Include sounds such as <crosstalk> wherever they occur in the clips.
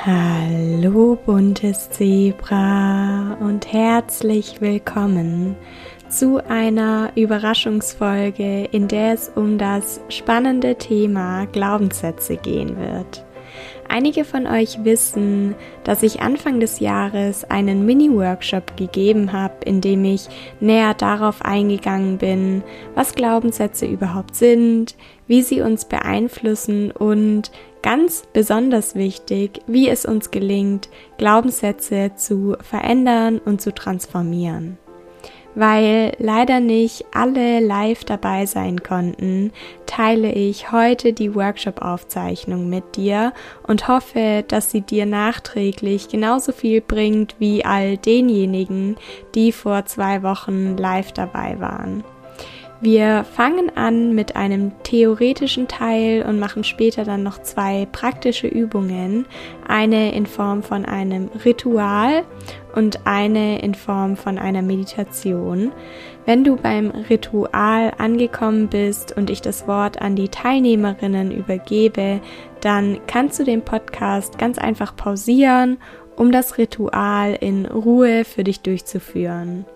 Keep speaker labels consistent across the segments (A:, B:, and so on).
A: Hallo buntes Zebra und herzlich willkommen zu einer Überraschungsfolge, in der es um das spannende Thema Glaubenssätze gehen wird. Einige von euch wissen, dass ich Anfang des Jahres einen Mini-Workshop gegeben habe, in dem ich näher darauf eingegangen bin, was Glaubenssätze überhaupt sind, wie sie uns beeinflussen und ganz besonders wichtig, wie es uns gelingt, Glaubenssätze zu verändern und zu transformieren. Weil leider nicht alle live dabei sein konnten, teile ich heute die Workshop-Aufzeichnung mit dir und hoffe, dass sie dir nachträglich genauso viel bringt wie all denjenigen, die vor zwei Wochen live dabei waren. Wir fangen an mit einem theoretischen Teil und machen später dann noch zwei praktische Übungen. Eine in Form von einem Ritual und eine in Form von einer Meditation. Wenn du beim Ritual angekommen bist und ich das Wort an die Teilnehmerinnen übergebe, dann kannst du den Podcast ganz einfach pausieren, um das Ritual in Ruhe für dich durchzuführen.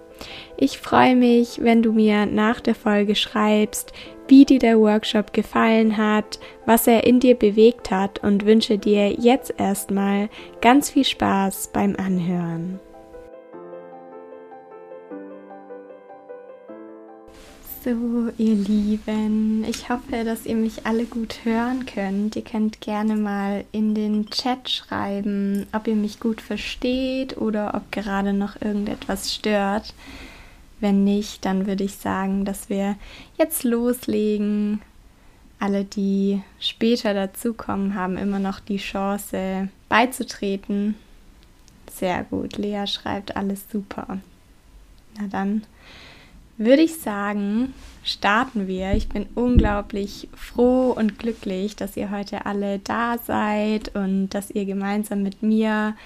A: Ich freue mich, wenn du mir nach der Folge schreibst, wie dir der Workshop gefallen hat, was er in dir bewegt hat und wünsche dir jetzt erstmal ganz viel Spaß beim Anhören. So, ihr Lieben, ich hoffe, dass ihr mich alle gut hören könnt. Ihr könnt gerne mal in den Chat schreiben, ob ihr mich gut versteht oder ob gerade noch irgendetwas stört. Wenn nicht, dann würde ich sagen, dass wir jetzt loslegen. Alle, die später dazukommen, haben immer noch die Chance beizutreten. Sehr gut, Lea schreibt alles super. Na dann würde ich sagen, starten wir. Ich bin unglaublich froh und glücklich, dass ihr heute alle da seid und dass ihr gemeinsam mit mir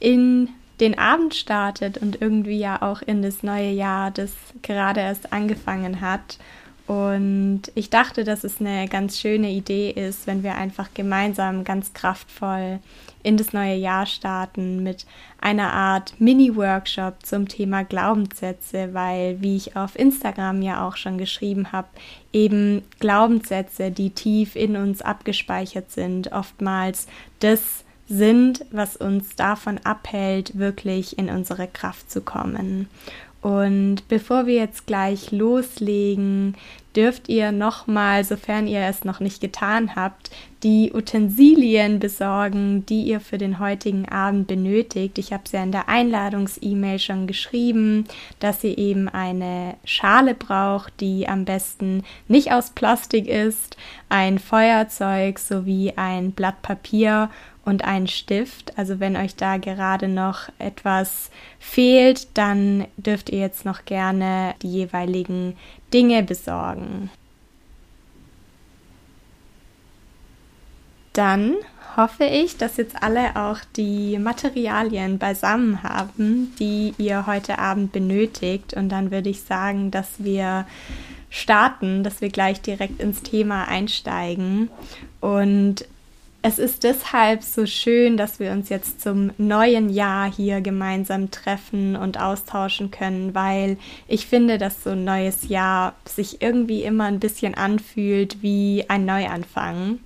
A: in den Abend startet und irgendwie ja auch in das neue Jahr, das gerade erst angefangen hat. Und ich dachte, dass es eine ganz schöne Idee ist, wenn wir einfach gemeinsam ganz kraftvoll in das neue Jahr starten mit einer Art Mini-Workshop zum Thema Glaubenssätze, weil, wie ich auf Instagram ja auch schon geschrieben habe, eben Glaubenssätze, die tief in uns abgespeichert sind, oftmals das sind, was uns davon abhält, wirklich in unsere Kraft zu kommen. Und bevor wir jetzt gleich loslegen, dürft ihr nochmal, sofern ihr es noch nicht getan habt, die Utensilien besorgen, die ihr für den heutigen Abend benötigt. Ich habe es ja in der Einladungs-E-Mail schon geschrieben, dass ihr eben eine Schale braucht, die am besten nicht aus Plastik ist, ein Feuerzeug sowie ein Blatt Papier und einen Stift. Also wenn euch da gerade noch etwas fehlt, dann dürft ihr jetzt noch gerne die jeweiligen Dinge besorgen. Dann hoffe ich, dass jetzt alle auch die Materialien beisammen haben, die ihr heute Abend benötigt. Und dann würde ich sagen, dass wir starten, dass wir gleich direkt ins Thema einsteigen. Und es ist deshalb so schön, dass wir uns jetzt zum neuen Jahr hier gemeinsam treffen und austauschen können, weil ich finde, dass so ein neues Jahr sich irgendwie immer ein bisschen anfühlt wie ein Neuanfang.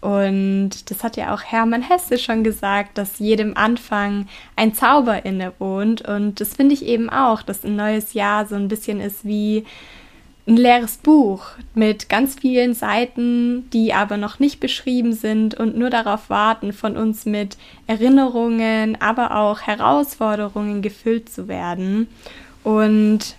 A: Und das hat ja auch Hermann Hesse schon gesagt, dass jedem Anfang ein Zauber inne wohnt. Und das finde ich eben auch, dass ein neues Jahr so ein bisschen ist wie ein leeres Buch mit ganz vielen Seiten, die aber noch nicht beschrieben sind und nur darauf warten, von uns mit Erinnerungen, aber auch Herausforderungen gefüllt zu werden. Und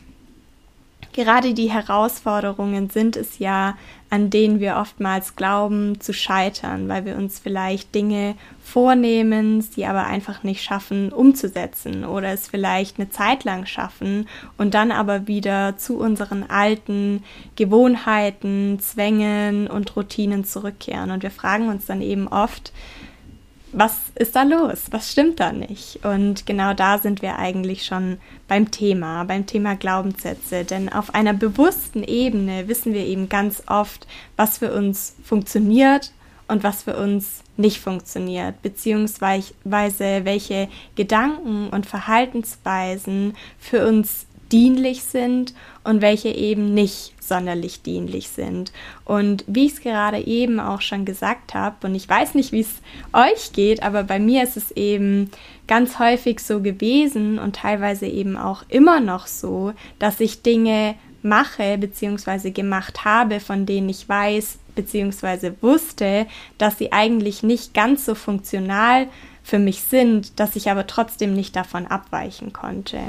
A: Gerade die Herausforderungen sind es ja, an denen wir oftmals glauben zu scheitern, weil wir uns vielleicht Dinge vornehmen, sie aber einfach nicht schaffen umzusetzen oder es vielleicht eine Zeit lang schaffen und dann aber wieder zu unseren alten Gewohnheiten, Zwängen und Routinen zurückkehren. Und wir fragen uns dann eben oft, was ist da los? Was stimmt da nicht? Und genau da sind wir eigentlich schon beim Thema, beim Thema Glaubenssätze. Denn auf einer bewussten Ebene wissen wir eben ganz oft, was für uns funktioniert und was für uns nicht funktioniert, beziehungsweise welche Gedanken und Verhaltensweisen für uns dienlich sind und welche eben nicht sonderlich dienlich sind. Und wie ich es gerade eben auch schon gesagt habe, und ich weiß nicht, wie es euch geht, aber bei mir ist es eben ganz häufig so gewesen und teilweise eben auch immer noch so, dass ich Dinge mache bzw. gemacht habe, von denen ich weiß bzw. wusste, dass sie eigentlich nicht ganz so funktional für mich sind, dass ich aber trotzdem nicht davon abweichen konnte.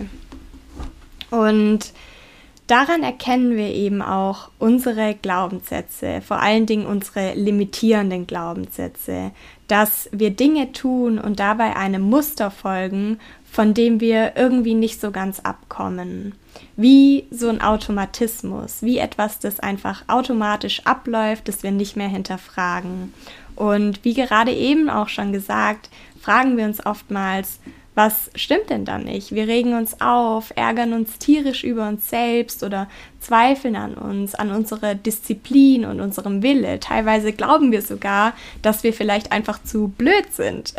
A: Und daran erkennen wir eben auch unsere Glaubenssätze, vor allen Dingen unsere limitierenden Glaubenssätze, dass wir Dinge tun und dabei einem Muster folgen, von dem wir irgendwie nicht so ganz abkommen. Wie so ein Automatismus, wie etwas, das einfach automatisch abläuft, das wir nicht mehr hinterfragen. Und wie gerade eben auch schon gesagt, fragen wir uns oftmals, was stimmt denn da nicht? Wir regen uns auf, ärgern uns tierisch über uns selbst oder zweifeln an uns, an unserer Disziplin und unserem Wille. Teilweise glauben wir sogar, dass wir vielleicht einfach zu blöd sind.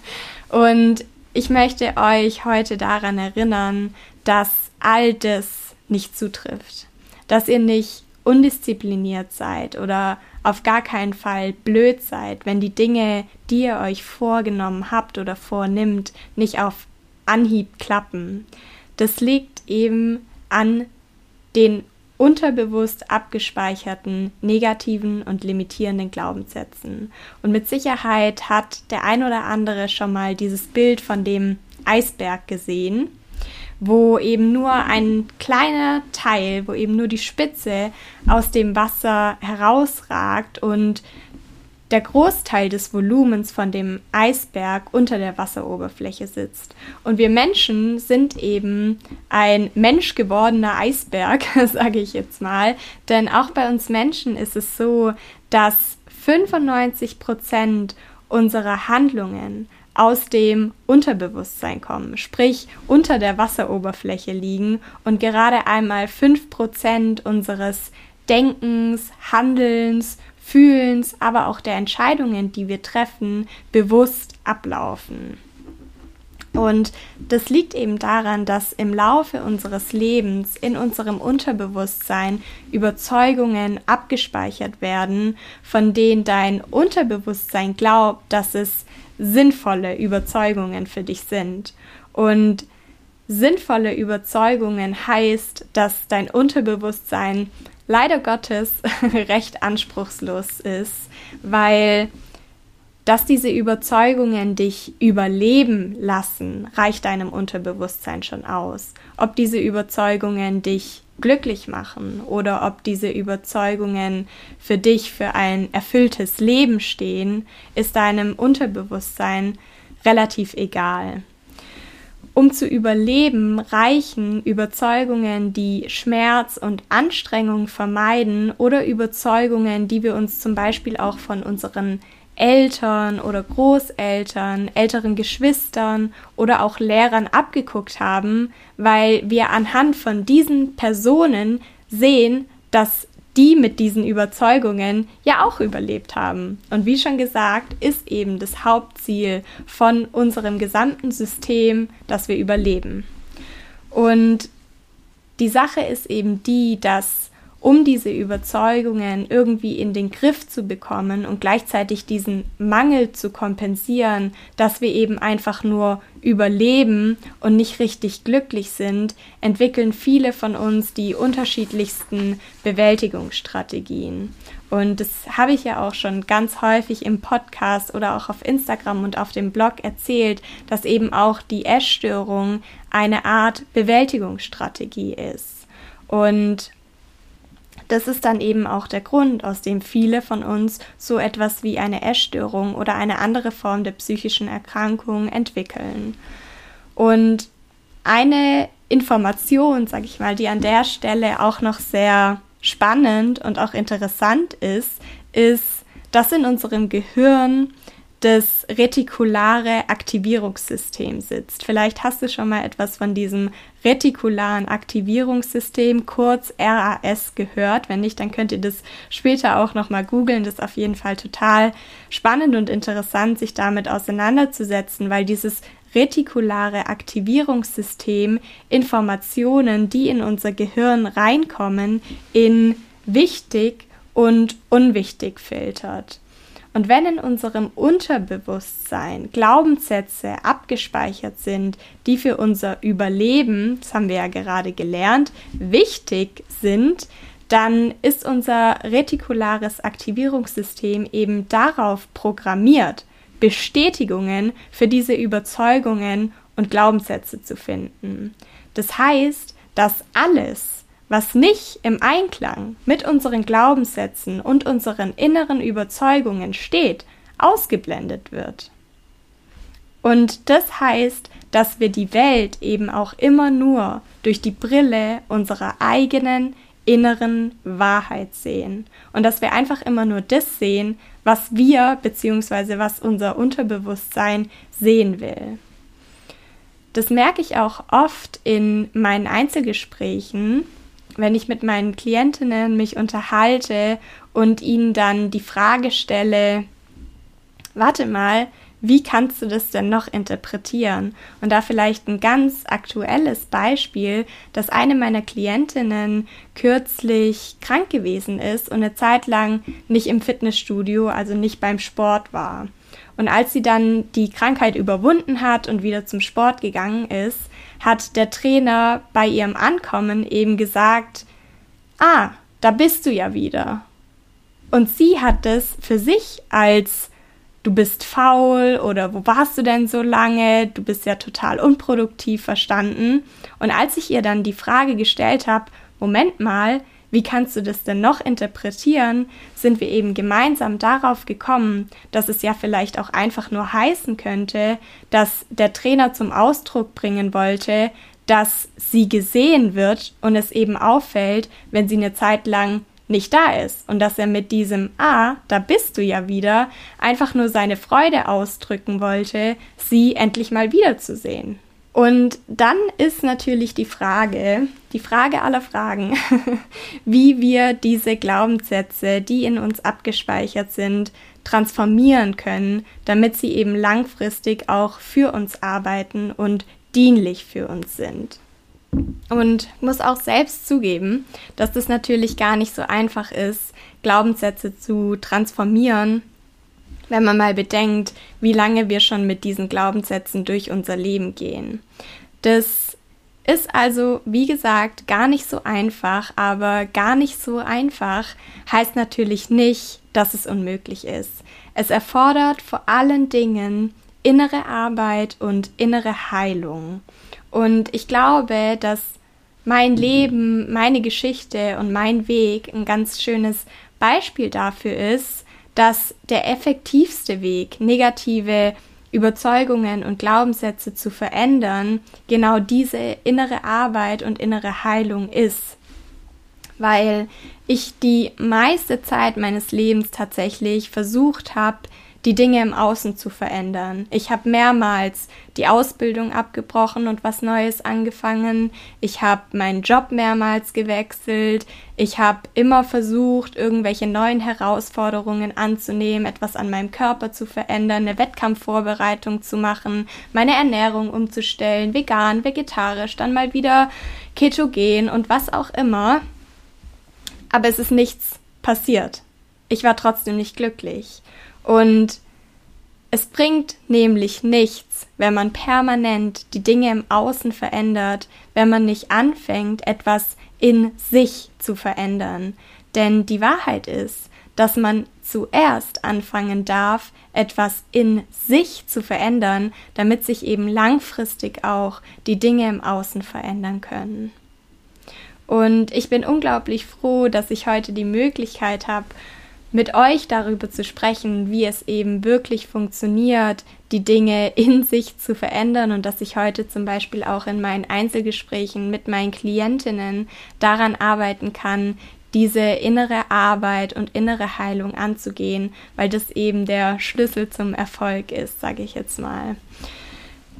A: <laughs> und ich möchte euch heute daran erinnern, dass all das nicht zutrifft. Dass ihr nicht undiszipliniert seid oder auf gar keinen Fall blöd seid, wenn die Dinge, die ihr euch vorgenommen habt oder vornimmt, nicht auf Anhieb klappen. Das liegt eben an den unterbewusst abgespeicherten negativen und limitierenden Glaubenssätzen. Und mit Sicherheit hat der ein oder andere schon mal dieses Bild von dem Eisberg gesehen wo eben nur ein kleiner Teil, wo eben nur die Spitze aus dem Wasser herausragt und der Großteil des Volumens von dem Eisberg unter der Wasseroberfläche sitzt. Und wir Menschen sind eben ein menschgewordener Eisberg, <laughs> sage ich jetzt mal. Denn auch bei uns Menschen ist es so, dass 95 Prozent unserer Handlungen aus dem Unterbewusstsein kommen, sprich unter der Wasseroberfläche liegen und gerade einmal 5% unseres Denkens, Handelns, Fühlens, aber auch der Entscheidungen, die wir treffen, bewusst ablaufen. Und das liegt eben daran, dass im Laufe unseres Lebens in unserem Unterbewusstsein Überzeugungen abgespeichert werden, von denen dein Unterbewusstsein glaubt, dass es sinnvolle Überzeugungen für dich sind. Und sinnvolle Überzeugungen heißt, dass dein Unterbewusstsein leider Gottes <laughs> recht anspruchslos ist, weil dass diese Überzeugungen dich überleben lassen, reicht deinem Unterbewusstsein schon aus. Ob diese Überzeugungen dich glücklich machen oder ob diese Überzeugungen für dich für ein erfülltes Leben stehen, ist deinem Unterbewusstsein relativ egal. Um zu überleben, reichen Überzeugungen, die Schmerz und Anstrengung vermeiden oder Überzeugungen, die wir uns zum Beispiel auch von unseren Eltern oder Großeltern, älteren Geschwistern oder auch Lehrern abgeguckt haben, weil wir anhand von diesen Personen sehen, dass die mit diesen Überzeugungen ja auch überlebt haben. Und wie schon gesagt, ist eben das Hauptziel von unserem gesamten System, dass wir überleben. Und die Sache ist eben die, dass um diese Überzeugungen irgendwie in den Griff zu bekommen und gleichzeitig diesen Mangel zu kompensieren, dass wir eben einfach nur überleben und nicht richtig glücklich sind, entwickeln viele von uns die unterschiedlichsten Bewältigungsstrategien. Und das habe ich ja auch schon ganz häufig im Podcast oder auch auf Instagram und auf dem Blog erzählt, dass eben auch die Essstörung eine Art Bewältigungsstrategie ist. Und das ist dann eben auch der Grund, aus dem viele von uns so etwas wie eine Essstörung oder eine andere Form der psychischen Erkrankung entwickeln. Und eine Information, sage ich mal, die an der Stelle auch noch sehr spannend und auch interessant ist, ist, dass in unserem Gehirn das retikulare Aktivierungssystem sitzt. Vielleicht hast du schon mal etwas von diesem retikularen Aktivierungssystem, kurz RAS, gehört. Wenn nicht, dann könnt ihr das später auch nochmal googeln. Das ist auf jeden Fall total spannend und interessant, sich damit auseinanderzusetzen, weil dieses retikulare Aktivierungssystem Informationen, die in unser Gehirn reinkommen, in wichtig und unwichtig filtert. Und wenn in unserem Unterbewusstsein Glaubenssätze abgespeichert sind, die für unser Überleben, das haben wir ja gerade gelernt, wichtig sind, dann ist unser retikulares Aktivierungssystem eben darauf programmiert, Bestätigungen für diese Überzeugungen und Glaubenssätze zu finden. Das heißt, dass alles, was nicht im Einklang mit unseren Glaubenssätzen und unseren inneren Überzeugungen steht, ausgeblendet wird. Und das heißt, dass wir die Welt eben auch immer nur durch die Brille unserer eigenen inneren Wahrheit sehen und dass wir einfach immer nur das sehen, was wir bzw. was unser Unterbewusstsein sehen will. Das merke ich auch oft in meinen Einzelgesprächen, wenn ich mit meinen Klientinnen mich unterhalte und ihnen dann die Frage stelle, warte mal, wie kannst du das denn noch interpretieren? Und da vielleicht ein ganz aktuelles Beispiel, dass eine meiner Klientinnen kürzlich krank gewesen ist und eine Zeit lang nicht im Fitnessstudio, also nicht beim Sport war. Und als sie dann die Krankheit überwunden hat und wieder zum Sport gegangen ist, hat der Trainer bei ihrem Ankommen eben gesagt, ah, da bist du ja wieder. Und sie hat es für sich als du bist faul oder wo warst du denn so lange, du bist ja total unproduktiv verstanden. Und als ich ihr dann die Frage gestellt habe, Moment mal, wie kannst du das denn noch interpretieren, sind wir eben gemeinsam darauf gekommen, dass es ja vielleicht auch einfach nur heißen könnte, dass der Trainer zum Ausdruck bringen wollte, dass sie gesehen wird und es eben auffällt, wenn sie eine Zeit lang nicht da ist und dass er mit diesem Ah, da bist du ja wieder, einfach nur seine Freude ausdrücken wollte, sie endlich mal wiederzusehen. Und dann ist natürlich die Frage, die Frage aller Fragen, <laughs> wie wir diese Glaubenssätze, die in uns abgespeichert sind, transformieren können, damit sie eben langfristig auch für uns arbeiten und dienlich für uns sind. Und muss auch selbst zugeben, dass das natürlich gar nicht so einfach ist, Glaubenssätze zu transformieren, wenn man mal bedenkt, wie lange wir schon mit diesen Glaubenssätzen durch unser Leben gehen. Das ist also, wie gesagt, gar nicht so einfach, aber gar nicht so einfach heißt natürlich nicht, dass es unmöglich ist. Es erfordert vor allen Dingen innere Arbeit und innere Heilung. Und ich glaube, dass mein Leben, meine Geschichte und mein Weg ein ganz schönes Beispiel dafür ist, dass der effektivste Weg, negative Überzeugungen und Glaubenssätze zu verändern, genau diese innere Arbeit und innere Heilung ist. Weil ich die meiste Zeit meines Lebens tatsächlich versucht habe, die Dinge im Außen zu verändern. Ich habe mehrmals die Ausbildung abgebrochen und was Neues angefangen. Ich habe meinen Job mehrmals gewechselt. Ich habe immer versucht, irgendwelche neuen Herausforderungen anzunehmen, etwas an meinem Körper zu verändern, eine Wettkampfvorbereitung zu machen, meine Ernährung umzustellen, vegan, vegetarisch, dann mal wieder ketogen und was auch immer. Aber es ist nichts passiert. Ich war trotzdem nicht glücklich. Und es bringt nämlich nichts, wenn man permanent die Dinge im Außen verändert, wenn man nicht anfängt, etwas in sich zu verändern. Denn die Wahrheit ist, dass man zuerst anfangen darf, etwas in sich zu verändern, damit sich eben langfristig auch die Dinge im Außen verändern können. Und ich bin unglaublich froh, dass ich heute die Möglichkeit habe, mit euch darüber zu sprechen, wie es eben wirklich funktioniert, die Dinge in sich zu verändern und dass ich heute zum Beispiel auch in meinen Einzelgesprächen mit meinen Klientinnen daran arbeiten kann, diese innere Arbeit und innere Heilung anzugehen, weil das eben der Schlüssel zum Erfolg ist, sage ich jetzt mal.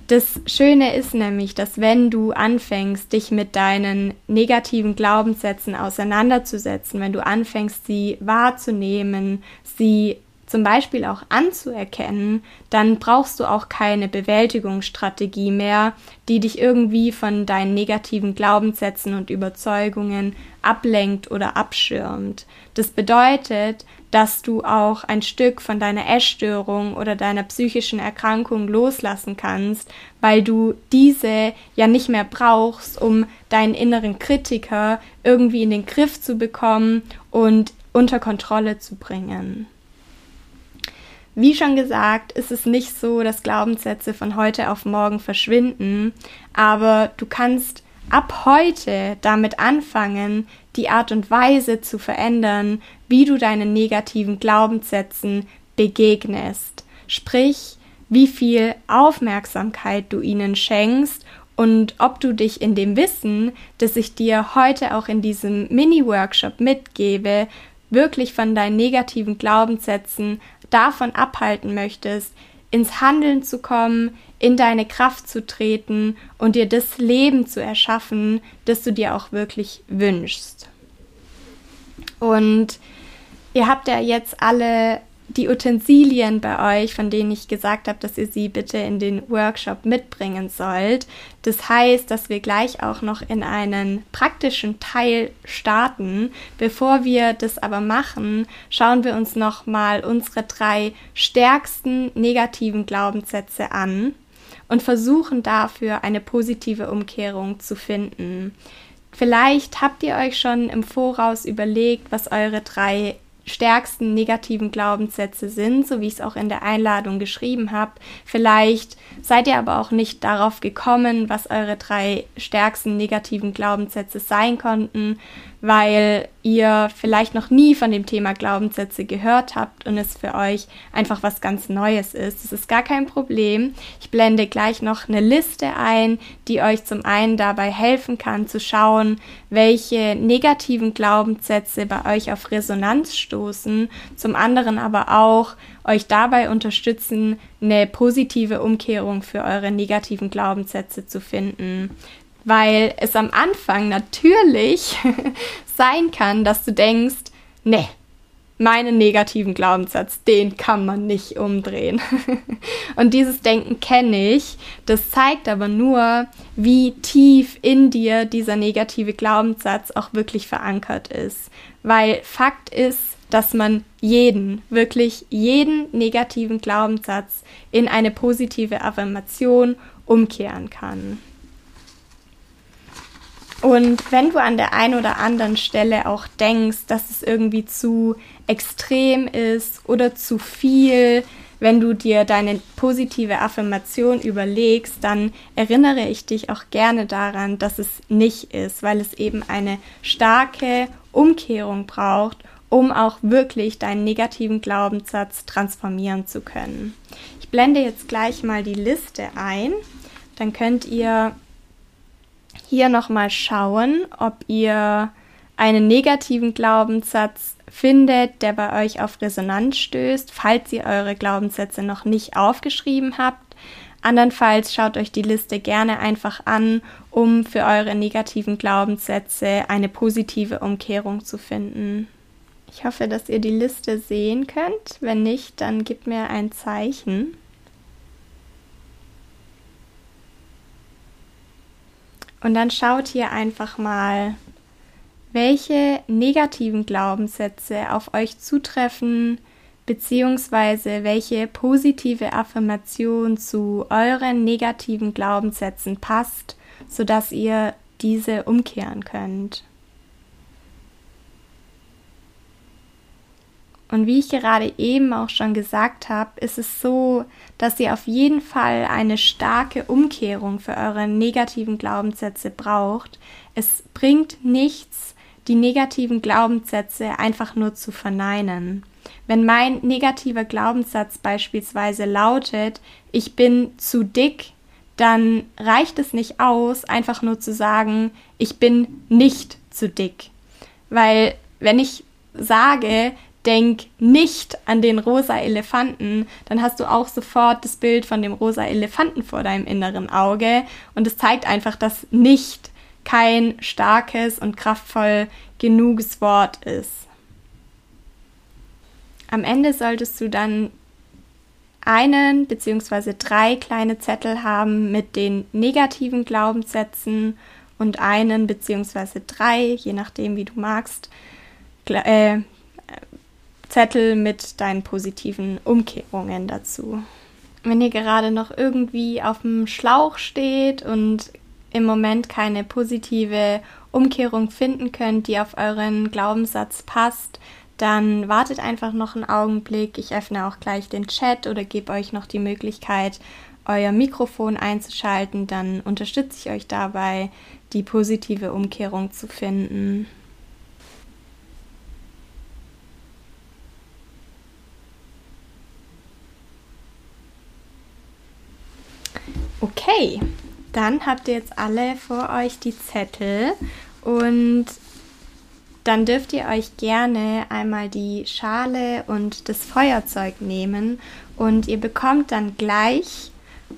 A: Das Schöne ist nämlich, dass wenn du anfängst, dich mit deinen negativen Glaubenssätzen auseinanderzusetzen, wenn du anfängst, sie wahrzunehmen, sie zum Beispiel auch anzuerkennen, dann brauchst du auch keine Bewältigungsstrategie mehr, die dich irgendwie von deinen negativen Glaubenssätzen und Überzeugungen ablenkt oder abschirmt. Das bedeutet, dass du auch ein Stück von deiner Essstörung oder deiner psychischen Erkrankung loslassen kannst, weil du diese ja nicht mehr brauchst, um deinen inneren Kritiker irgendwie in den Griff zu bekommen und unter Kontrolle zu bringen. Wie schon gesagt, ist es nicht so, dass Glaubenssätze von heute auf morgen verschwinden, aber du kannst ab heute damit anfangen, die Art und Weise zu verändern, wie du deinen negativen Glaubenssätzen begegnest. Sprich, wie viel Aufmerksamkeit du ihnen schenkst und ob du dich in dem Wissen, das ich dir heute auch in diesem Mini-Workshop mitgebe, wirklich von deinen negativen Glaubenssätzen davon abhalten möchtest, ins Handeln zu kommen, in deine Kraft zu treten und dir das Leben zu erschaffen, das du dir auch wirklich wünschst. Und ihr habt ja jetzt alle die Utensilien bei euch, von denen ich gesagt habe, dass ihr sie bitte in den Workshop mitbringen sollt. Das heißt, dass wir gleich auch noch in einen praktischen Teil starten. Bevor wir das aber machen, schauen wir uns nochmal unsere drei stärksten negativen Glaubenssätze an und versuchen dafür eine positive Umkehrung zu finden. Vielleicht habt ihr euch schon im Voraus überlegt, was eure drei stärksten negativen Glaubenssätze sind, so wie ich es auch in der Einladung geschrieben habe. Vielleicht seid ihr aber auch nicht darauf gekommen, was eure drei stärksten negativen Glaubenssätze sein konnten, weil ihr vielleicht noch nie von dem Thema Glaubenssätze gehört habt und es für euch einfach was ganz Neues ist. Das ist gar kein Problem. Ich blende gleich noch eine Liste ein, die euch zum einen dabei helfen kann zu schauen, welche negativen Glaubenssätze bei euch auf Resonanz stoßen, zum anderen aber auch euch dabei unterstützen, eine positive Umkehrung für eure negativen Glaubenssätze zu finden weil es am Anfang natürlich <laughs> sein kann, dass du denkst, ne, meinen negativen Glaubenssatz, den kann man nicht umdrehen. <laughs> und dieses Denken kenne ich. Das zeigt aber nur, wie tief in dir dieser negative Glaubenssatz auch wirklich verankert ist. Weil Fakt ist, dass man jeden, wirklich jeden negativen Glaubenssatz in eine positive Affirmation umkehren kann. Und wenn du an der einen oder anderen Stelle auch denkst, dass es irgendwie zu extrem ist oder zu viel, wenn du dir deine positive Affirmation überlegst, dann erinnere ich dich auch gerne daran, dass es nicht ist, weil es eben eine starke Umkehrung braucht, um auch wirklich deinen negativen Glaubenssatz transformieren zu können. Ich blende jetzt gleich mal die Liste ein, dann könnt ihr hier nochmal schauen, ob ihr einen negativen Glaubenssatz findet, der bei euch auf Resonanz stößt, falls ihr eure Glaubenssätze noch nicht aufgeschrieben habt. Andernfalls schaut euch die Liste gerne einfach an, um für eure negativen Glaubenssätze eine positive Umkehrung zu finden. Ich hoffe, dass ihr die Liste sehen könnt. Wenn nicht, dann gebt mir ein Zeichen. Und dann schaut hier einfach mal, welche negativen Glaubenssätze auf euch zutreffen, beziehungsweise welche positive Affirmation zu euren negativen Glaubenssätzen passt, sodass ihr diese umkehren könnt. Und wie ich gerade eben auch schon gesagt habe, ist es so, dass ihr auf jeden Fall eine starke Umkehrung für eure negativen Glaubenssätze braucht. Es bringt nichts, die negativen Glaubenssätze einfach nur zu verneinen. Wenn mein negativer Glaubenssatz beispielsweise lautet, ich bin zu dick, dann reicht es nicht aus, einfach nur zu sagen, ich bin nicht zu dick. Weil wenn ich sage, denk nicht an den rosa Elefanten, dann hast du auch sofort das Bild von dem rosa Elefanten vor deinem inneren Auge und es zeigt einfach, dass nicht kein starkes und kraftvoll genuges Wort ist. Am Ende solltest du dann einen bzw. drei kleine Zettel haben mit den negativen Glaubenssätzen und einen bzw. drei, je nachdem wie du magst, äh, Zettel mit deinen positiven Umkehrungen dazu. Wenn ihr gerade noch irgendwie auf dem Schlauch steht und im Moment keine positive Umkehrung finden könnt, die auf euren Glaubenssatz passt, dann wartet einfach noch einen Augenblick. Ich öffne auch gleich den Chat oder gebe euch noch die Möglichkeit, euer Mikrofon einzuschalten. Dann unterstütze ich euch dabei, die positive Umkehrung zu finden. Okay, dann habt ihr jetzt alle vor euch die Zettel und dann dürft ihr euch gerne einmal die Schale und das Feuerzeug nehmen und ihr bekommt dann gleich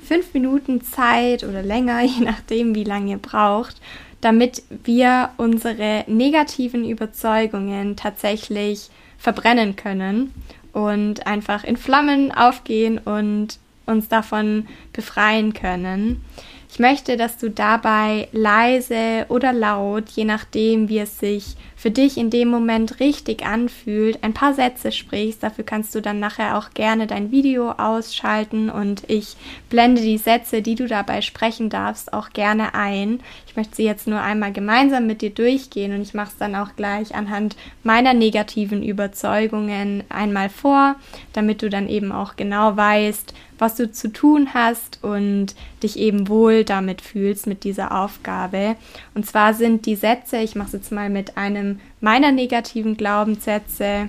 A: fünf Minuten Zeit oder länger, <laughs> je nachdem, wie lange ihr braucht, damit wir unsere negativen Überzeugungen tatsächlich verbrennen können und einfach in Flammen aufgehen und uns davon befreien können. Ich möchte, dass du dabei leise oder laut, je nachdem, wie es sich für dich in dem Moment richtig anfühlt, ein paar Sätze sprichst. Dafür kannst du dann nachher auch gerne dein Video ausschalten und ich blende die Sätze, die du dabei sprechen darfst, auch gerne ein. Ich möchte sie jetzt nur einmal gemeinsam mit dir durchgehen und ich mache es dann auch gleich anhand meiner negativen Überzeugungen einmal vor, damit du dann eben auch genau weißt, was du zu tun hast und dich eben wohl damit fühlst mit dieser Aufgabe. Und zwar sind die Sätze, ich mache es jetzt mal mit einem meiner negativen Glaubenssätze,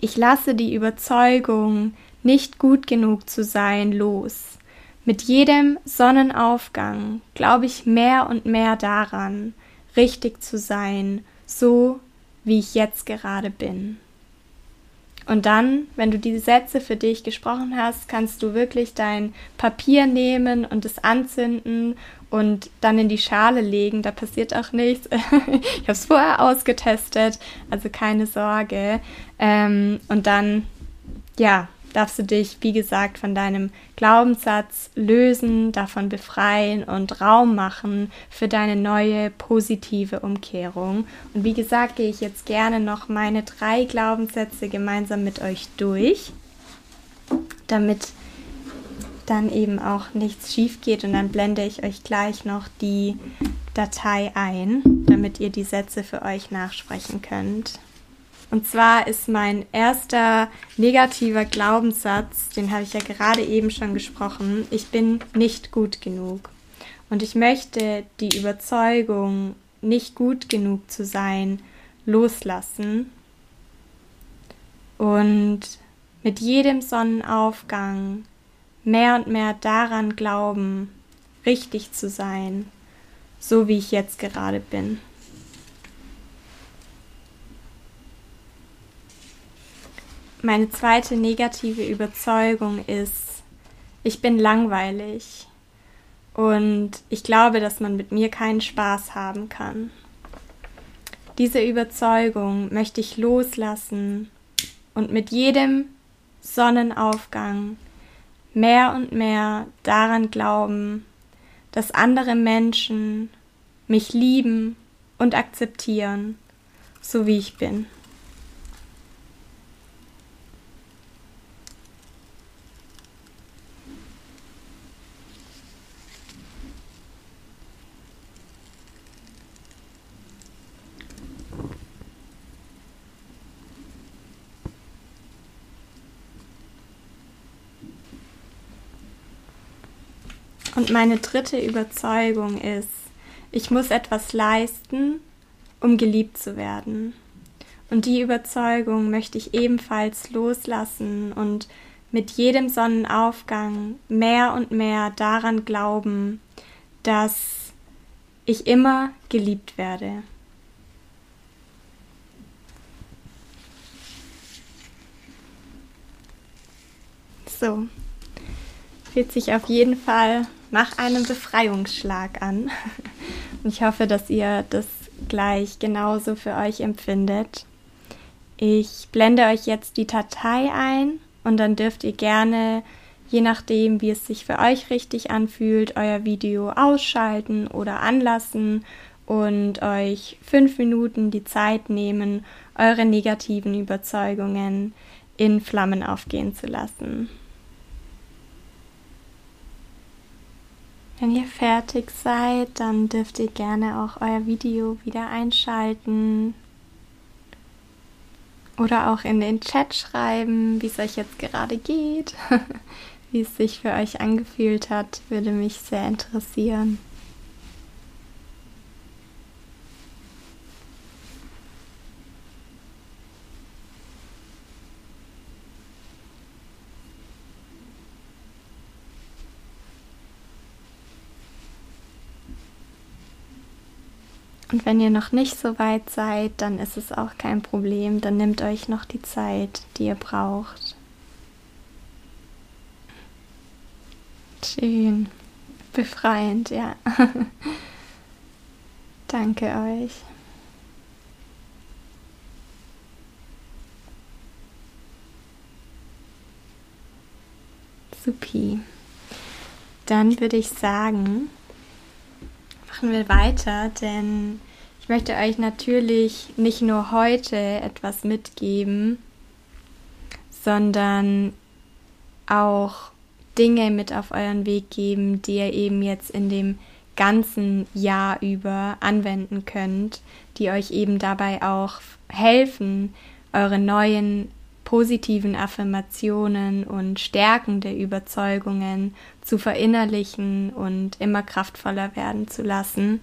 A: ich lasse die Überzeugung, nicht gut genug zu sein, los. Mit jedem Sonnenaufgang glaube ich mehr und mehr daran, richtig zu sein, so wie ich jetzt gerade bin. Und dann, wenn du diese Sätze für dich gesprochen hast, kannst du wirklich dein Papier nehmen und es anzünden und dann in die Schale legen. Da passiert auch nichts. <laughs> ich habe es vorher ausgetestet, also keine Sorge. Ähm, und dann, ja, darfst du dich, wie gesagt, von deinem Glaubenssatz lösen, davon befreien und Raum machen für deine neue positive Umkehrung. Und wie gesagt, gehe ich jetzt gerne noch meine drei Glaubenssätze gemeinsam mit euch durch, damit dann eben auch nichts schief geht und dann blende ich euch gleich noch die Datei ein, damit ihr die Sätze für euch nachsprechen könnt. Und zwar ist mein erster negativer Glaubenssatz, den habe ich ja gerade eben schon gesprochen, ich bin nicht gut genug. Und ich möchte die Überzeugung, nicht gut genug zu sein, loslassen und mit jedem Sonnenaufgang mehr und mehr daran glauben, richtig zu sein, so wie ich jetzt gerade bin. Meine zweite negative Überzeugung ist, ich bin langweilig und ich glaube, dass man mit mir keinen Spaß haben kann. Diese Überzeugung möchte ich loslassen und mit jedem Sonnenaufgang mehr und mehr daran glauben, dass andere Menschen mich lieben und akzeptieren, so wie ich bin. Und meine dritte Überzeugung ist, ich muss etwas leisten, um geliebt zu werden. Und die Überzeugung möchte ich ebenfalls loslassen und mit jedem Sonnenaufgang mehr und mehr daran glauben, dass ich immer geliebt werde. So, wird sich auf jeden Fall nach einem Befreiungsschlag an. <laughs> Ich hoffe, dass ihr das gleich genauso für euch empfindet. Ich blende euch jetzt die Datei ein und dann dürft ihr gerne, je nachdem, wie es sich für euch richtig anfühlt, euer Video ausschalten oder anlassen und euch fünf Minuten die Zeit nehmen, eure negativen Überzeugungen in Flammen aufgehen zu lassen. Wenn ihr fertig seid, dann dürft ihr gerne auch euer Video wieder einschalten oder auch in den Chat schreiben, wie es euch jetzt gerade geht, <laughs> wie es sich für euch angefühlt hat, würde mich sehr interessieren. Und wenn ihr noch nicht so weit seid, dann ist es auch kein Problem. Dann nehmt euch noch die Zeit, die ihr braucht. Schön. Befreiend, ja. <laughs> Danke euch. Supi. Dann würde ich sagen, machen wir weiter, denn ich möchte euch natürlich nicht nur heute etwas mitgeben, sondern auch Dinge mit auf euren Weg geben, die ihr eben jetzt in dem ganzen Jahr über anwenden könnt, die euch eben dabei auch helfen, eure neuen positiven Affirmationen und stärkende Überzeugungen zu verinnerlichen und immer kraftvoller werden zu lassen.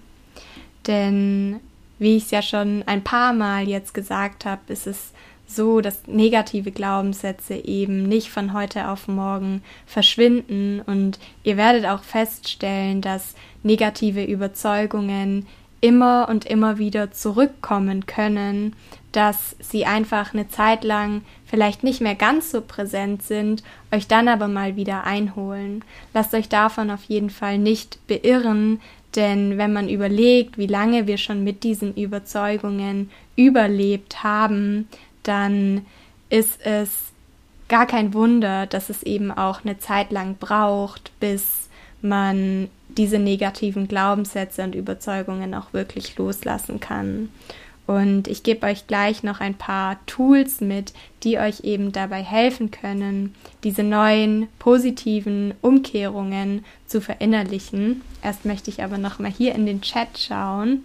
A: Denn wie ich es ja schon ein paar Mal jetzt gesagt habe, ist es so, dass negative Glaubenssätze eben nicht von heute auf morgen verschwinden und ihr werdet auch feststellen, dass negative Überzeugungen immer und immer wieder zurückkommen können, dass sie einfach eine Zeit lang vielleicht nicht mehr ganz so präsent sind, euch dann aber mal wieder einholen. Lasst euch davon auf jeden Fall nicht beirren, denn wenn man überlegt, wie lange wir schon mit diesen Überzeugungen überlebt haben, dann ist es gar kein Wunder, dass es eben auch eine Zeit lang braucht, bis man diese negativen Glaubenssätze und Überzeugungen auch wirklich loslassen kann. Und ich gebe euch gleich noch ein paar Tools mit, die euch eben dabei helfen können, diese neuen positiven Umkehrungen zu verinnerlichen. Erst möchte ich aber noch mal hier in den Chat schauen.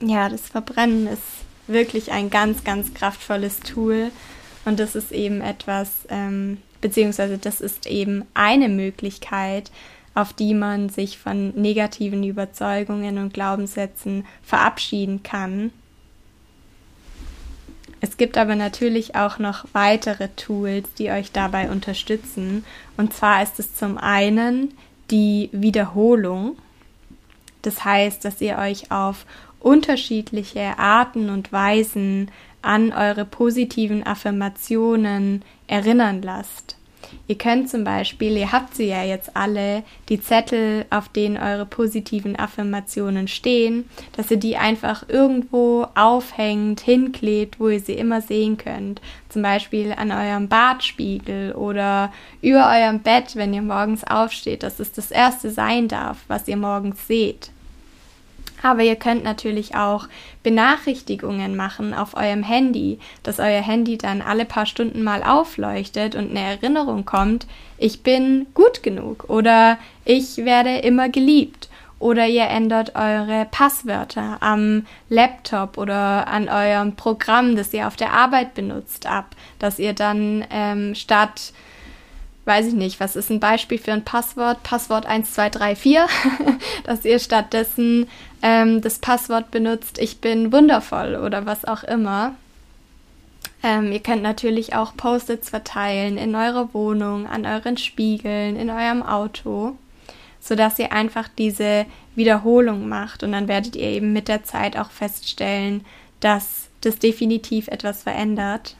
A: Ja, das Verbrennen ist wirklich ein ganz, ganz kraftvolles Tool. Und das ist eben etwas, ähm, beziehungsweise das ist eben eine Möglichkeit, auf die man sich von negativen Überzeugungen und Glaubenssätzen verabschieden kann. Es gibt aber natürlich auch noch weitere Tools, die euch dabei unterstützen. Und zwar ist es zum einen die Wiederholung. Das heißt, dass ihr euch auf unterschiedliche Arten und Weisen an eure positiven Affirmationen erinnern lasst. Ihr könnt zum Beispiel, ihr habt sie ja jetzt alle, die Zettel, auf denen eure positiven Affirmationen stehen, dass ihr die einfach irgendwo aufhängt, hinklebt, wo ihr sie immer sehen könnt. Zum Beispiel an eurem Badspiegel oder über eurem Bett, wenn ihr morgens aufsteht, dass es das erste sein darf, was ihr morgens seht. Aber ihr könnt natürlich auch Benachrichtigungen machen auf eurem Handy, dass euer Handy dann alle paar Stunden mal aufleuchtet und eine Erinnerung kommt, ich bin gut genug oder ich werde immer geliebt. Oder ihr ändert eure Passwörter am Laptop oder an eurem Programm, das ihr auf der Arbeit benutzt, ab, dass ihr dann ähm, statt weiß ich nicht, was ist ein Beispiel für ein Passwort? Passwort 1234, <laughs> dass ihr stattdessen ähm, das Passwort benutzt, ich bin wundervoll oder was auch immer. Ähm, ihr könnt natürlich auch Post-its verteilen in eurer Wohnung, an euren Spiegeln, in eurem Auto, sodass ihr einfach diese Wiederholung macht und dann werdet ihr eben mit der Zeit auch feststellen, dass das definitiv etwas verändert.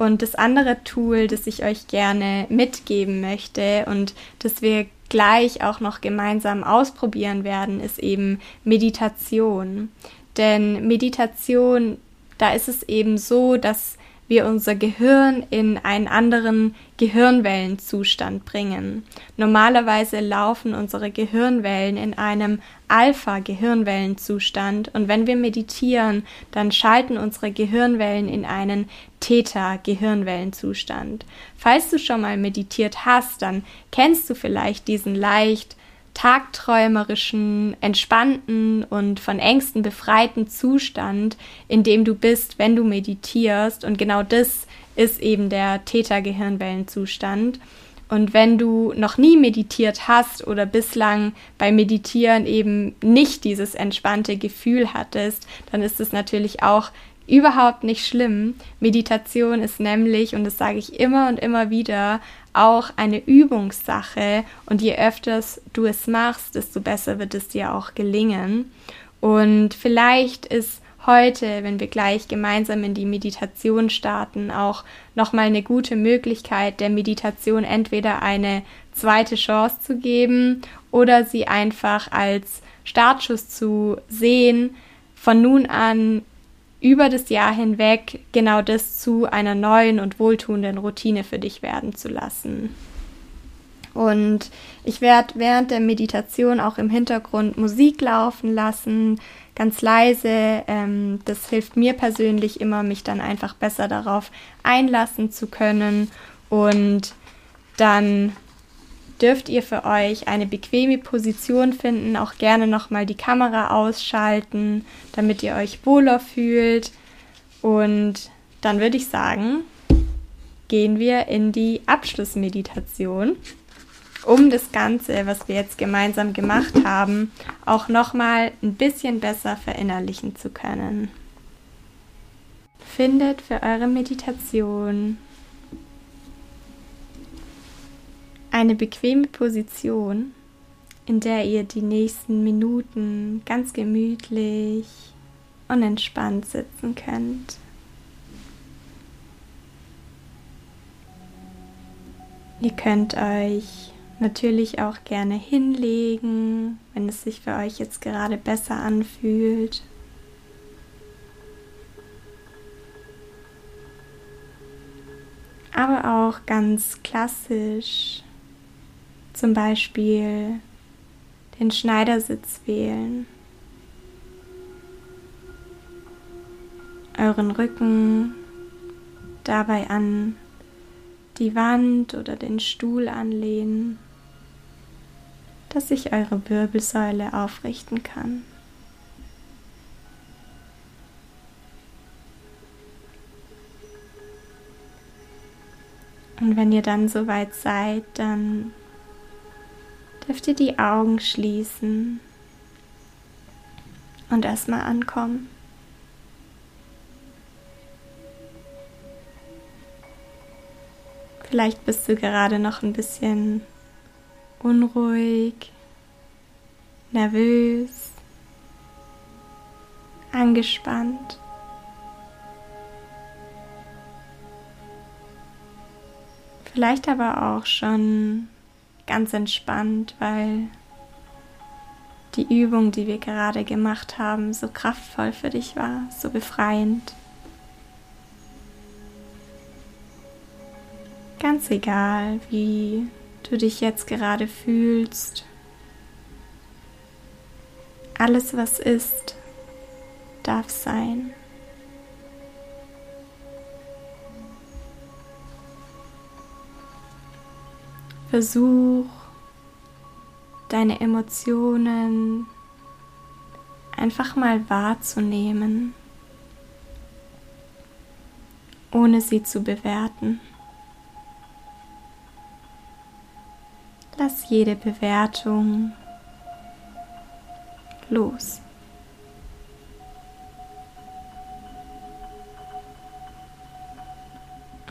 A: Und das andere Tool, das ich euch gerne mitgeben möchte und das wir gleich auch noch gemeinsam ausprobieren werden, ist eben Meditation. Denn Meditation, da ist es eben so, dass wir unser Gehirn in einen anderen Gehirnwellenzustand bringen. Normalerweise laufen unsere Gehirnwellen in einem Alpha-Gehirnwellenzustand und wenn wir meditieren, dann schalten unsere Gehirnwellen in einen Theta-Gehirnwellenzustand. Falls du schon mal meditiert hast, dann kennst du vielleicht diesen leicht tagträumerischen, entspannten und von Ängsten befreiten Zustand, in dem du bist, wenn du meditierst. Und genau das ist eben der Theta-Gehirnwellenzustand. Und wenn du noch nie meditiert hast oder bislang beim Meditieren eben nicht dieses entspannte Gefühl hattest, dann ist es natürlich auch überhaupt nicht schlimm. Meditation ist nämlich, und das sage ich immer und immer wieder, auch eine Übungssache. Und je öfter du es machst, desto besser wird es dir auch gelingen. Und vielleicht ist heute, wenn wir gleich gemeinsam in die Meditation starten, auch nochmal eine gute Möglichkeit der Meditation entweder eine zweite Chance zu geben oder sie einfach als Startschuss zu sehen, von nun an über das Jahr hinweg genau das zu einer neuen und wohltuenden Routine für dich werden zu lassen. Und ich werde während der Meditation auch im Hintergrund Musik laufen lassen, ganz leise. Ähm, das hilft mir persönlich immer, mich dann einfach besser darauf einlassen zu können. Und dann dürft ihr für euch eine bequeme Position finden, auch gerne nochmal die Kamera ausschalten, damit ihr euch wohler fühlt. Und dann würde ich sagen, gehen wir in die Abschlussmeditation, um das Ganze, was wir jetzt gemeinsam gemacht haben, auch nochmal ein bisschen besser verinnerlichen zu können. Findet für eure Meditation eine bequeme Position, in der ihr die nächsten Minuten ganz gemütlich und entspannt sitzen könnt. Ihr könnt euch natürlich auch gerne hinlegen, wenn es sich für euch jetzt gerade besser anfühlt. Aber auch ganz klassisch zum Beispiel den Schneidersitz wählen, euren Rücken dabei an die Wand oder den Stuhl anlehnen, dass sich eure Wirbelsäule aufrichten kann. Und wenn ihr dann soweit seid, dann dürft ihr die Augen schließen und erstmal ankommen. Vielleicht bist du gerade noch ein bisschen unruhig, nervös, angespannt. Vielleicht aber auch schon ganz entspannt, weil die Übung, die wir gerade gemacht haben, so kraftvoll für dich war, so befreiend. Ganz egal, wie du dich jetzt gerade fühlst. Alles, was ist, darf sein. Versuch deine Emotionen einfach mal wahrzunehmen, ohne sie zu bewerten. Lass jede Bewertung los.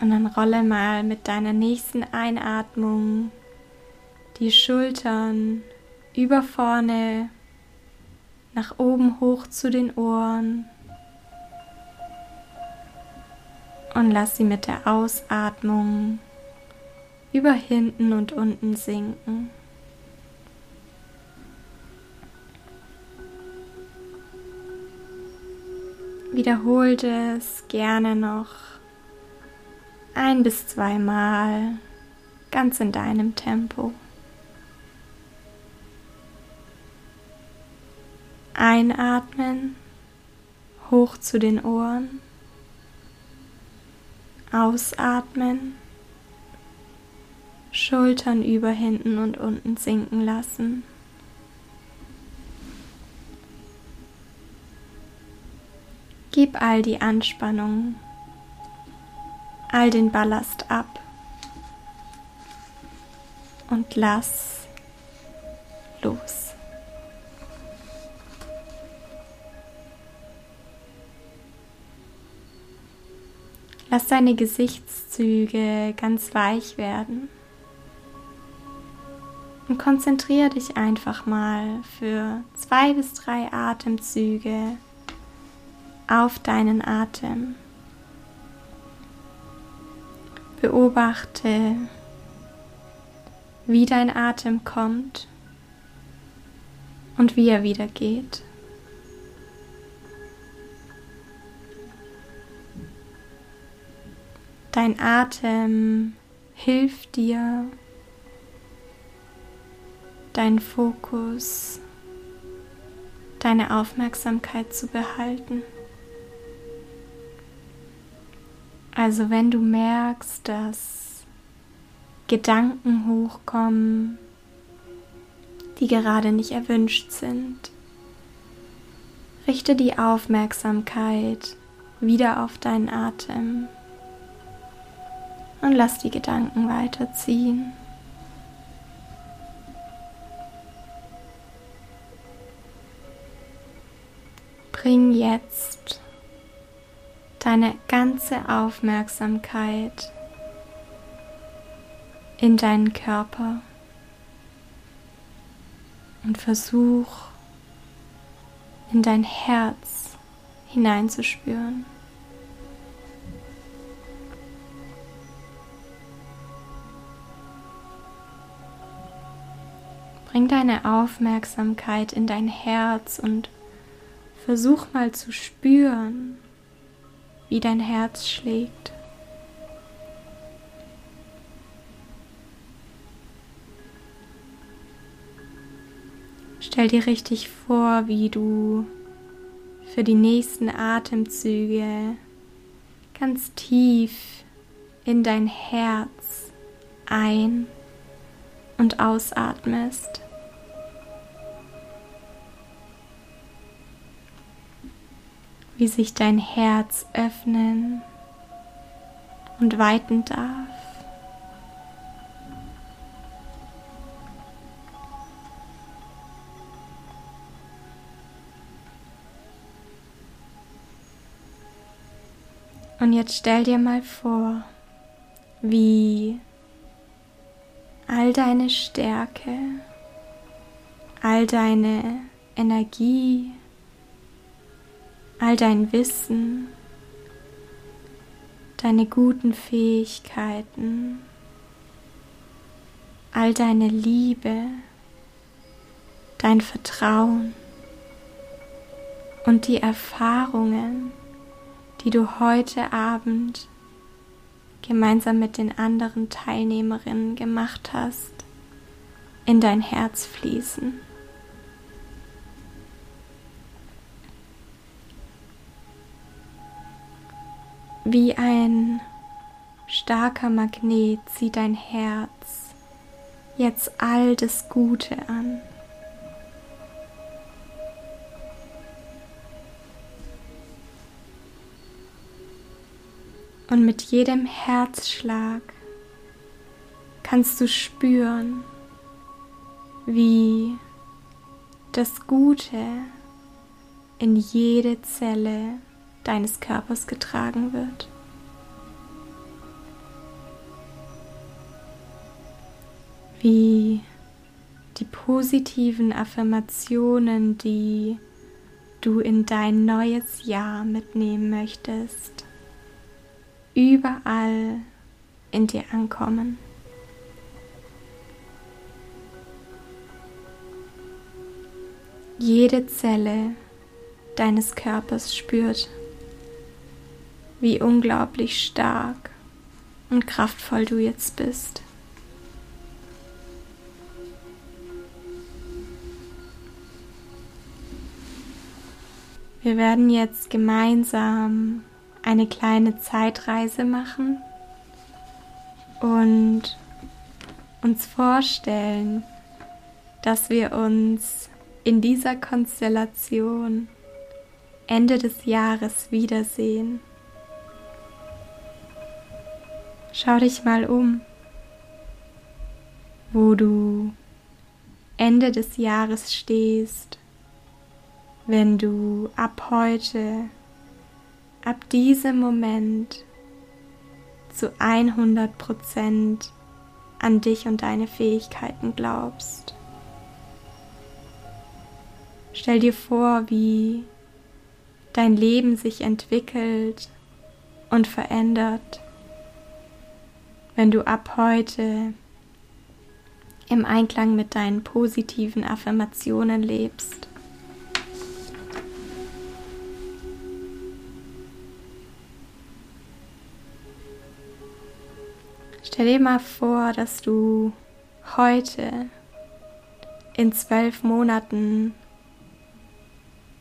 A: Und dann rolle mal mit deiner nächsten Einatmung die Schultern über vorne nach oben hoch zu den Ohren. Und lass sie mit der Ausatmung über hinten und unten sinken. Wiederholt es gerne noch ein bis zweimal ganz in deinem Tempo. Einatmen, hoch zu den Ohren. Ausatmen, Schultern über hinten und unten sinken lassen. Gib all die Anspannung, all den Ballast ab und lass los. Lass deine Gesichtszüge ganz weich werden und konzentriere dich einfach mal für zwei bis drei Atemzüge auf deinen Atem. Beobachte, wie dein Atem kommt und wie er wieder geht. Dein Atem hilft dir, deinen Fokus, deine Aufmerksamkeit zu behalten. Also wenn du merkst, dass Gedanken hochkommen, die gerade nicht erwünscht sind, richte die Aufmerksamkeit wieder auf deinen Atem und lass die Gedanken weiterziehen. Bring jetzt deine ganze Aufmerksamkeit in deinen Körper und versuch in dein Herz hineinzuspüren. Bring deine Aufmerksamkeit in dein Herz und versuch mal zu spüren, wie dein Herz schlägt. Stell dir richtig vor, wie du für die nächsten Atemzüge ganz tief in dein Herz ein und ausatmest. Wie sich dein Herz öffnen und weiten darf. Und jetzt stell dir mal vor, wie all deine Stärke, all deine Energie, all dein Wissen, deine guten Fähigkeiten, all deine Liebe, dein Vertrauen und die Erfahrungen, die du heute Abend gemeinsam mit den anderen Teilnehmerinnen gemacht hast, in dein Herz fließen. Wie ein starker Magnet zieht dein Herz jetzt all das Gute an. Und mit jedem Herzschlag kannst du spüren, wie das Gute in jede Zelle deines Körpers getragen wird. Wie die positiven Affirmationen, die du in dein neues Jahr mitnehmen möchtest, überall in dir ankommen. Jede Zelle deines Körpers spürt, wie unglaublich stark und kraftvoll du jetzt bist. Wir werden jetzt gemeinsam eine kleine Zeitreise machen und uns vorstellen, dass wir uns in dieser Konstellation Ende des Jahres wiedersehen. Schau dich mal um, wo du Ende des Jahres stehst, wenn du ab heute, ab diesem Moment zu 100 Prozent an dich und deine Fähigkeiten glaubst. Stell dir vor, wie dein Leben sich entwickelt und verändert, wenn du ab heute im Einklang mit deinen positiven Affirmationen lebst. Stell dir mal vor, dass du heute in zwölf Monaten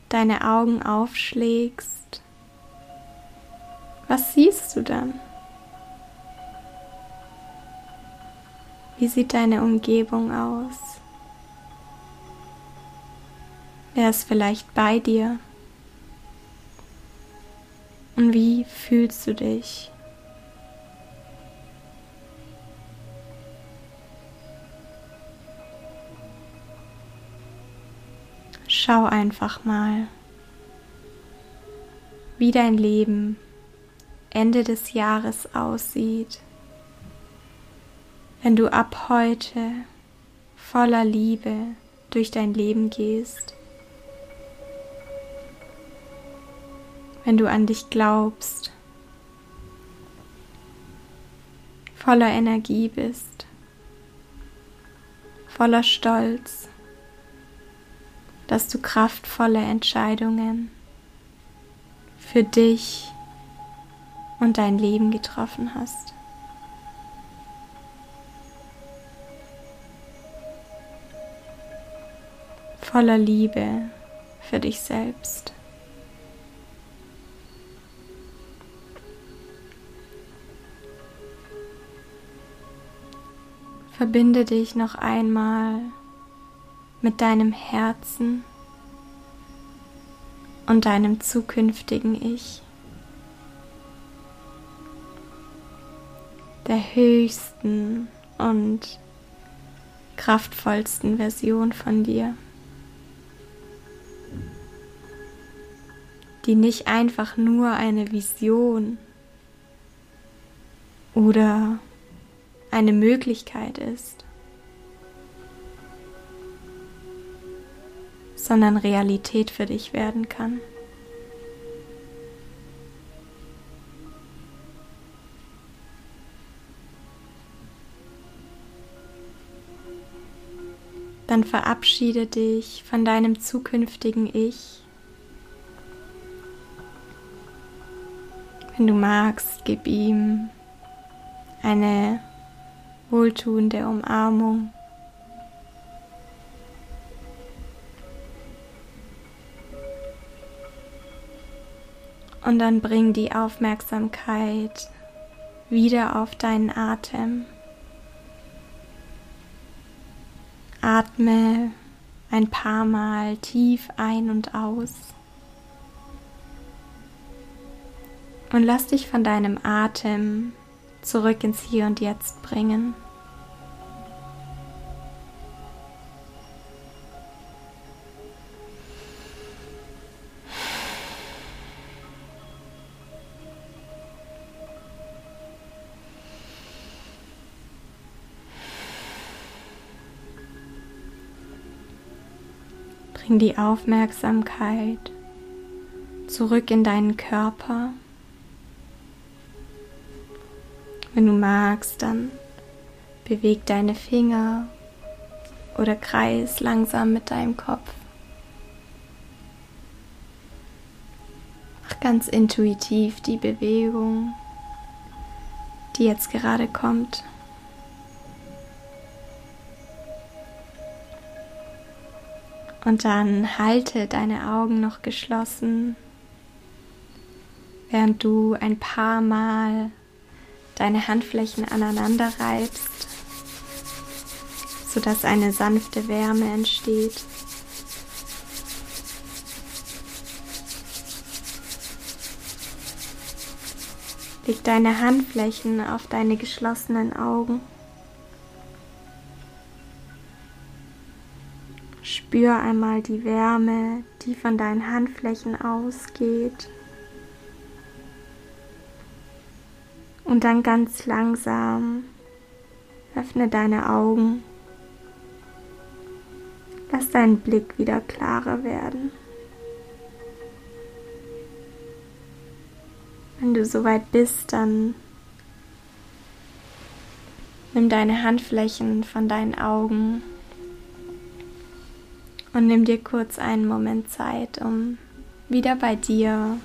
A: deine Augen aufschlägst. Was siehst du dann? Wie sieht deine Umgebung aus? Wer ist vielleicht bei dir? Und wie fühlst du dich? Schau einfach mal, wie dein Leben Ende des Jahres aussieht, wenn du ab heute voller Liebe durch dein Leben gehst, wenn du an dich glaubst, voller Energie bist, voller Stolz dass du kraftvolle Entscheidungen für dich und dein Leben getroffen hast. Voller Liebe für dich selbst. Verbinde dich noch einmal mit deinem Herzen und deinem zukünftigen Ich, der höchsten und kraftvollsten Version von dir, die nicht einfach nur eine Vision oder eine Möglichkeit ist, sondern Realität für dich werden kann. Dann verabschiede dich von deinem zukünftigen Ich. Wenn du magst, gib ihm eine wohltuende Umarmung. Und dann bring die Aufmerksamkeit wieder auf deinen Atem. Atme ein paar Mal tief ein und aus. Und lass dich von deinem Atem zurück ins Hier und Jetzt bringen. Bring die Aufmerksamkeit zurück in deinen Körper. Wenn du magst, dann beweg deine Finger oder kreis langsam mit deinem Kopf. Mach ganz intuitiv die Bewegung, die jetzt gerade kommt. Und dann halte deine Augen noch geschlossen, während du ein paar Mal deine Handflächen aneinander reibst, sodass eine sanfte Wärme entsteht. Leg deine Handflächen auf deine geschlossenen Augen. Spür einmal die Wärme, die von deinen Handflächen ausgeht. Und dann ganz langsam öffne deine Augen. Lass deinen Blick wieder klarer werden. Wenn du soweit bist, dann nimm deine Handflächen von deinen Augen und nimm dir kurz einen Moment Zeit, um wieder bei dir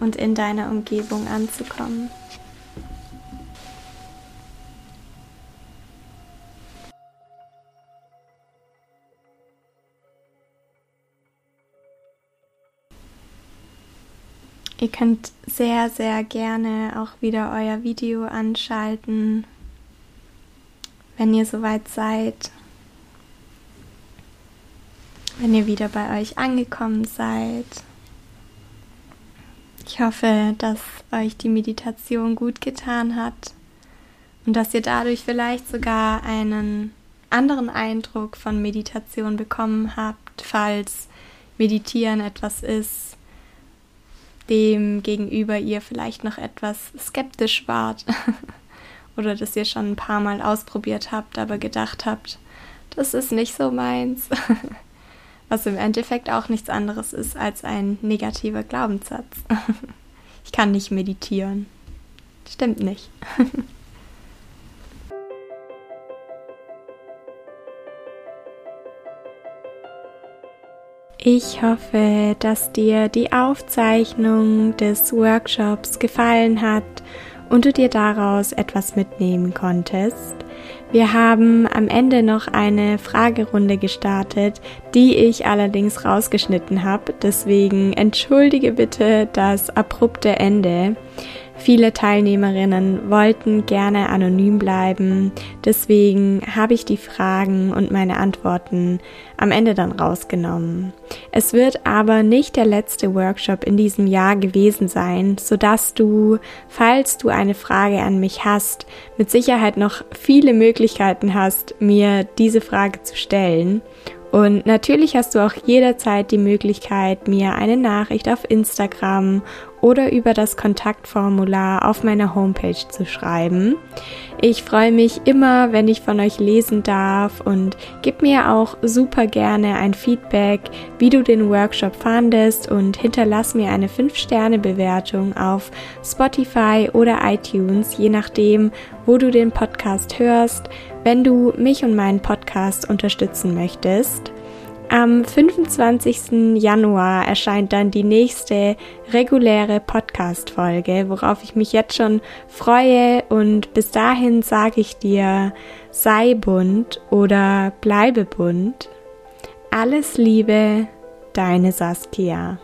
A: und in deiner Umgebung anzukommen. Ihr könnt sehr, sehr gerne auch wieder euer Video anschalten, wenn ihr soweit seid. Wenn ihr wieder bei euch angekommen seid. Ich hoffe, dass euch die Meditation gut getan hat und dass ihr dadurch vielleicht sogar einen anderen Eindruck von Meditation bekommen habt, falls Meditieren etwas ist, dem gegenüber ihr vielleicht noch etwas skeptisch wart <laughs> oder dass ihr schon ein paar Mal ausprobiert habt, aber gedacht habt, das ist nicht so meins. <laughs> Was im Endeffekt auch nichts anderes ist als ein negativer Glaubenssatz. <laughs> Ich kann nicht meditieren. Stimmt nicht. Ich hoffe, dass dir die Aufzeichnung des Workshops gefallen hat und du dir daraus etwas mitnehmen konntest. Wir haben am Ende noch eine Fragerunde gestartet, die ich allerdings rausgeschnitten habe. Deswegen entschuldige bitte das abrupte Ende. Viele Teilnehmerinnen wollten gerne anonym bleiben, deswegen habe ich die Fragen und meine Antworten am Ende dann rausgenommen. Es wird aber nicht der letzte Workshop in diesem Jahr gewesen sein, sodass du, falls du eine Frage an mich hast, mit Sicherheit noch viele Möglichkeiten hast, mir diese Frage zu stellen. Und natürlich hast du auch jederzeit die Möglichkeit, mir eine Nachricht auf Instagram oder über das Kontaktformular auf meiner Homepage zu schreiben. Ich freue mich immer, wenn ich von euch lesen darf und gib mir auch super gerne ein Feedback, wie du den Workshop fandest und hinterlass mir eine 5-Sterne-Bewertung auf Spotify oder iTunes, je nachdem, wo du den Podcast hörst, wenn du mich und meinen Podcast unterstützen möchtest. Am 25. Januar erscheint dann die nächste reguläre Podcast-Folge, worauf ich mich jetzt schon freue. Und bis dahin sage ich dir, sei bunt oder bleibe bunt. Alles Liebe, deine Saskia.